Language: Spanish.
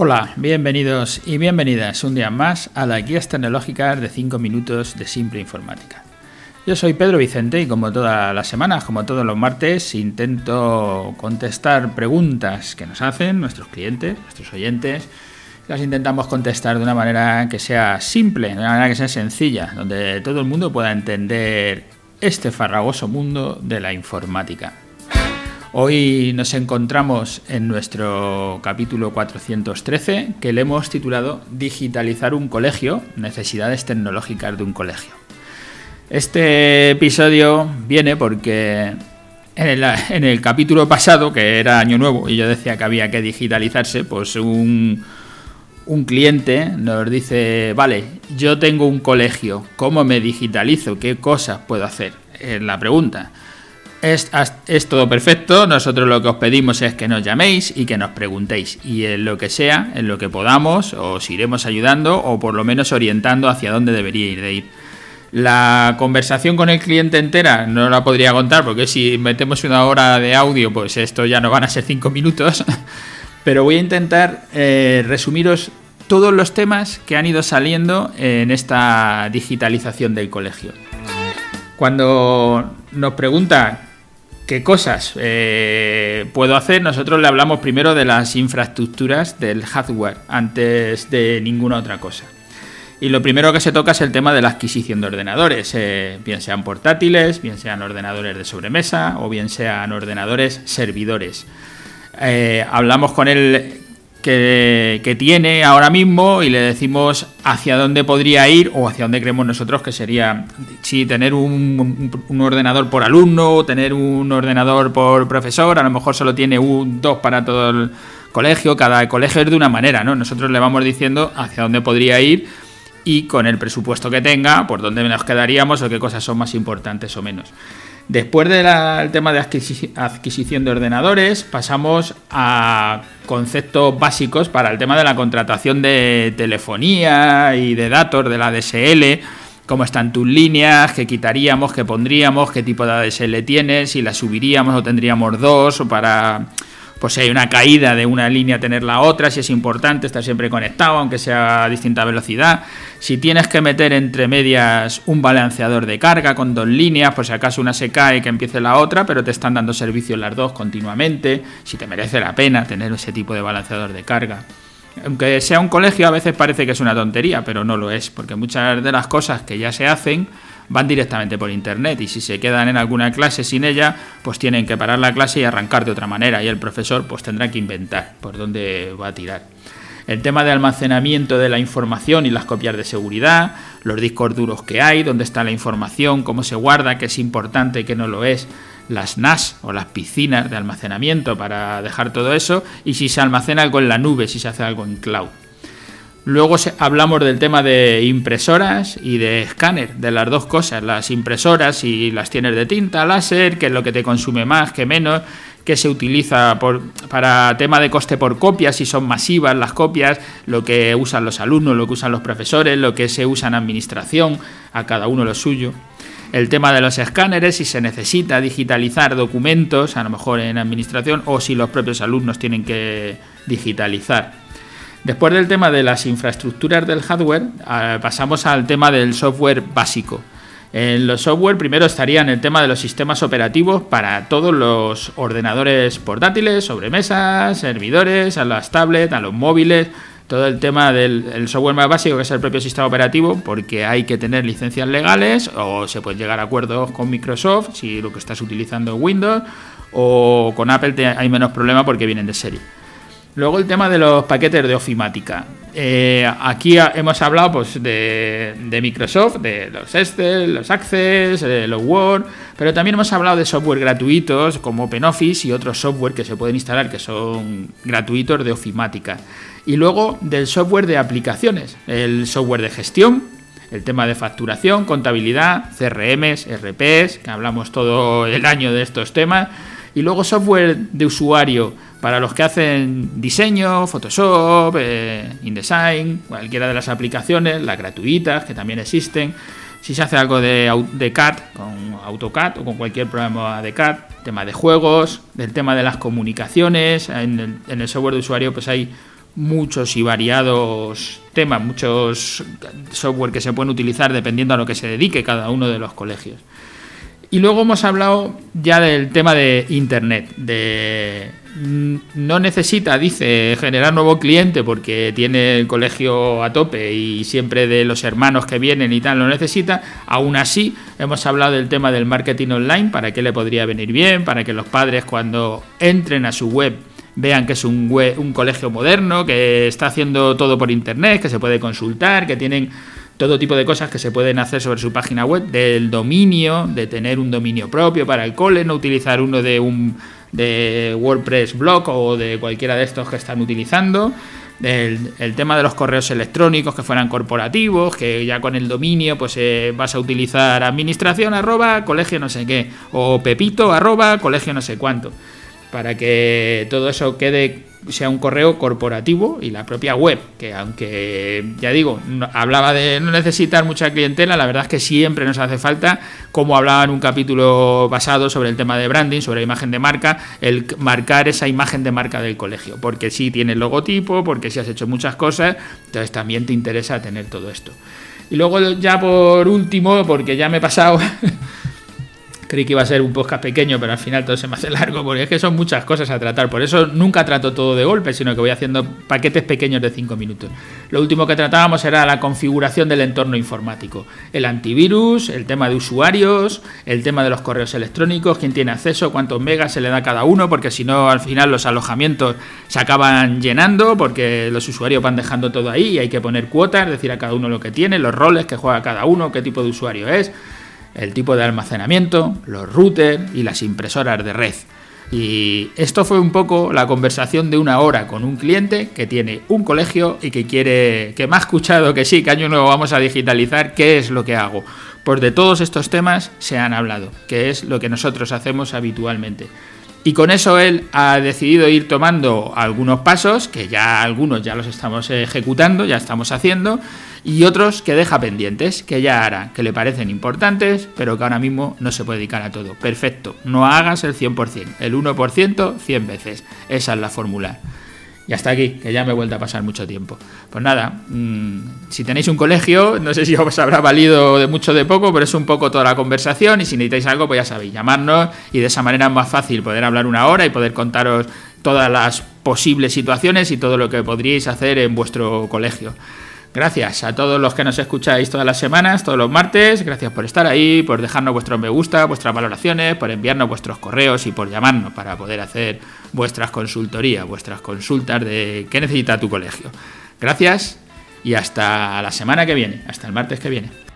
Hola, bienvenidos y bienvenidas un día más a las guías tecnológicas de 5 minutos de simple informática. Yo soy Pedro Vicente y como todas las semanas, como todos los martes, intento contestar preguntas que nos hacen nuestros clientes, nuestros oyentes. Las intentamos contestar de una manera que sea simple, de una manera que sea sencilla, donde todo el mundo pueda entender este farragoso mundo de la informática. Hoy nos encontramos en nuestro capítulo 413 que le hemos titulado Digitalizar un colegio, necesidades tecnológicas de un colegio. Este episodio viene porque en el, capítulo pasado, que era Año Nuevo, y yo decía que había que digitalizarse, pues un, un cliente nos dice, vale, yo tengo un colegio, ¿cómo me digitalizo? ¿Qué cosas puedo hacer? Es la pregunta. Es, todo perfecto, nosotros lo que os pedimos es que nos llaméis y que nos preguntéis y en lo que sea, en lo que podamos, os iremos ayudando o por lo menos orientando hacia dónde debería ir de ir. La conversación con el cliente entera no la podría contar porque si metemos una hora de audio pues esto ya no van a ser cinco minutos, pero voy a intentar eh, resumiros todos los temas que han ido saliendo en esta digitalización del colegio. Cuando nos pregunta ¿Qué cosas eh, puedo hacer? Nosotros le hablamos primero de las infraestructuras del hardware antes de ninguna otra cosa. Y lo primero que se toca es el tema de la adquisición de ordenadores, eh, bien sean portátiles, bien sean ordenadores de sobremesa o bien sean ordenadores servidores. Eh, hablamos con él que, tiene ahora mismo y le decimos hacia dónde podría ir o hacia dónde creemos nosotros que sería, si tener un, ordenador por alumno tener un ordenador por profesor, a lo mejor solo tiene un, dos para todo el colegio, cada colegio es de una manera, ¿no? Nosotros le vamos diciendo hacia dónde podría ir y con el presupuesto que tenga, por dónde nos quedaríamos o qué cosas son más importantes o menos. Después del tema de adquisición de ordenadores, pasamos a conceptos básicos para el tema de la contratación de telefonía y de datos de la DSL, cómo están tus líneas, qué quitaríamos, qué pondríamos, qué tipo de ADSL tienes, si la subiríamos o tendríamos dos, o para pues si hay una caída de una línea tener la otra, si es importante estar siempre conectado, aunque sea a distinta velocidad, si tienes que meter entre medias un balanceador de carga con dos líneas, por si acaso una se cae que empiece la otra, pero te están dando servicio las dos continuamente, si te merece la pena tener ese tipo de balanceador de carga. Aunque sea un colegio, a veces parece que es una tontería, pero no lo es, porque muchas de las cosas que ya se hacen van directamente por internet y si se quedan en alguna clase sin ella, pues tienen que parar la clase y arrancar de otra manera y el profesor pues tendrá que inventar por dónde va a tirar. El tema de almacenamiento de la información y las copias de seguridad, los discos duros que hay, dónde está la información, cómo se guarda, qué es importante, qué no lo es, las NAS o las piscinas de almacenamiento para dejar todo eso y si se almacena algo en la nube, si se hace algo en cloud. Luego hablamos del tema de impresoras y de escáner, de las dos cosas, las impresoras si las tienes de tinta, láser, qué es lo que te consume más, qué menos, qué se utiliza para tema de coste por copia, si son masivas las copias, lo que usan los alumnos, lo que usan los profesores, lo que se usa en administración, a cada uno lo suyo. El tema de los escáneres, si se necesita digitalizar documentos, a lo mejor en administración, o si los propios alumnos tienen que digitalizar. Después del tema de las infraestructuras del hardware, ah, pasamos al tema del software básico. En los software primero estarían el tema de los sistemas operativos para todos los ordenadores portátiles, sobremesas, servidores, a las tablets, a los móviles, todo el tema del software más básico que es el propio sistema operativo, porque hay que tener licencias legales o se pueden llegar a acuerdos con Microsoft si lo que estás utilizando es Windows o con Apple hay menos problema porque vienen de serie. Luego el tema de los paquetes de ofimática. Eh, aquí hemos hablado pues, de, Microsoft, de los Excel, los Access, de los Word, pero también hemos hablado de software gratuitos como OpenOffice y otros software que se pueden instalar que son gratuitos de ofimática. Y luego del software de aplicaciones, el software de gestión, el tema de facturación, contabilidad, CRMs, RPs, que hablamos todo el año de estos temas, y luego software de usuario para los que hacen diseño, Photoshop, eh, InDesign, cualquiera de las aplicaciones, las gratuitas que también existen. Si se hace algo de, de CAD, con AutoCAD o con cualquier programa de CAD, tema de juegos, del tema de las comunicaciones, en el, software de usuario pues hay muchos y variados temas, muchos software que se pueden utilizar dependiendo a lo que se dedique cada uno de los colegios. Y luego hemos hablado ya del tema de Internet, de no necesita, dice, generar nuevo cliente porque tiene el colegio a tope y siempre de los hermanos que vienen y tal lo necesita. Aún así, hemos hablado del tema del marketing online, para qué le podría venir bien, para que los padres cuando entren a su web vean que es un, un colegio moderno, que está haciendo todo por internet, que se puede consultar, que tienen todo tipo de cosas que se pueden hacer sobre su página web, del dominio, de tener un dominio propio para el cole, no utilizar uno de un de WordPress blog o de cualquiera de estos que están utilizando. El, tema de los correos electrónicos que fueran corporativos, que ya con el dominio pues eh, vas a utilizar administración arroba colegio no sé qué, o pepito arroba colegio no sé cuánto, para que todo eso quede sea un correo corporativo y la propia web, que aunque ya digo, hablaba de no necesitar mucha clientela, la verdad es que siempre nos hace falta, como hablaba en un capítulo basado sobre el tema de branding, sobre la imagen de marca, el marcar esa imagen de marca del colegio, porque si tienes logotipo, porque si has hecho muchas cosas, entonces también te interesa tener todo esto. Y luego ya por último, porque ya me he pasado Creí que iba a ser un podcast pequeño, pero al final todo se me hace largo, porque es que son muchas cosas a tratar. Por eso nunca trato todo de golpe, sino que voy haciendo paquetes pequeños de 5 minutos. Lo último que tratábamos era la configuración del entorno informático. El antivirus, el tema de usuarios, el tema de los correos electrónicos, quién tiene acceso, cuántos megas se le da a cada uno, porque si no, al final los alojamientos se acaban llenando, porque los usuarios van dejando todo ahí y hay que poner cuotas, decir a cada uno lo que tiene, los roles que juega cada uno, qué tipo de usuario es el tipo de almacenamiento, los routers y las impresoras de red. Y esto fue un poco la conversación de una hora con un cliente que tiene un colegio y que quiere, que me ha escuchado que sí, que año nuevo vamos a digitalizar, ¿qué es lo que hago? Pues de todos estos temas se han hablado, que es lo que nosotros hacemos habitualmente. Y con eso él ha decidido ir tomando algunos pasos, que ya algunos ya los estamos ejecutando, ya estamos haciendo, y otros que deja pendientes, que ya hará, que le parecen importantes, pero que ahora mismo no se puede dedicar a todo. Perfecto, no hagas el 100%, el 1% 100 veces. Esa es la fórmula. Y hasta aquí, que ya me he vuelto a pasar mucho tiempo. Pues nada, mm, si tenéis un colegio, no sé si os habrá valido de mucho o de poco, pero es un poco toda la conversación y si necesitáis algo, pues ya sabéis, llamarnos y de esa manera es más fácil poder hablar una hora y poder contaros todas las posibles situaciones y todo lo que podríais hacer en vuestro colegio. Gracias a todos los que nos escucháis todas las semanas, todos los martes. Gracias por estar ahí, por dejarnos vuestros me gusta, vuestras valoraciones, por enviarnos vuestros correos y por llamarnos para poder hacer vuestras consultorías, vuestras consultas de qué necesita tu colegio. Gracias y hasta la semana que viene, hasta el martes que viene.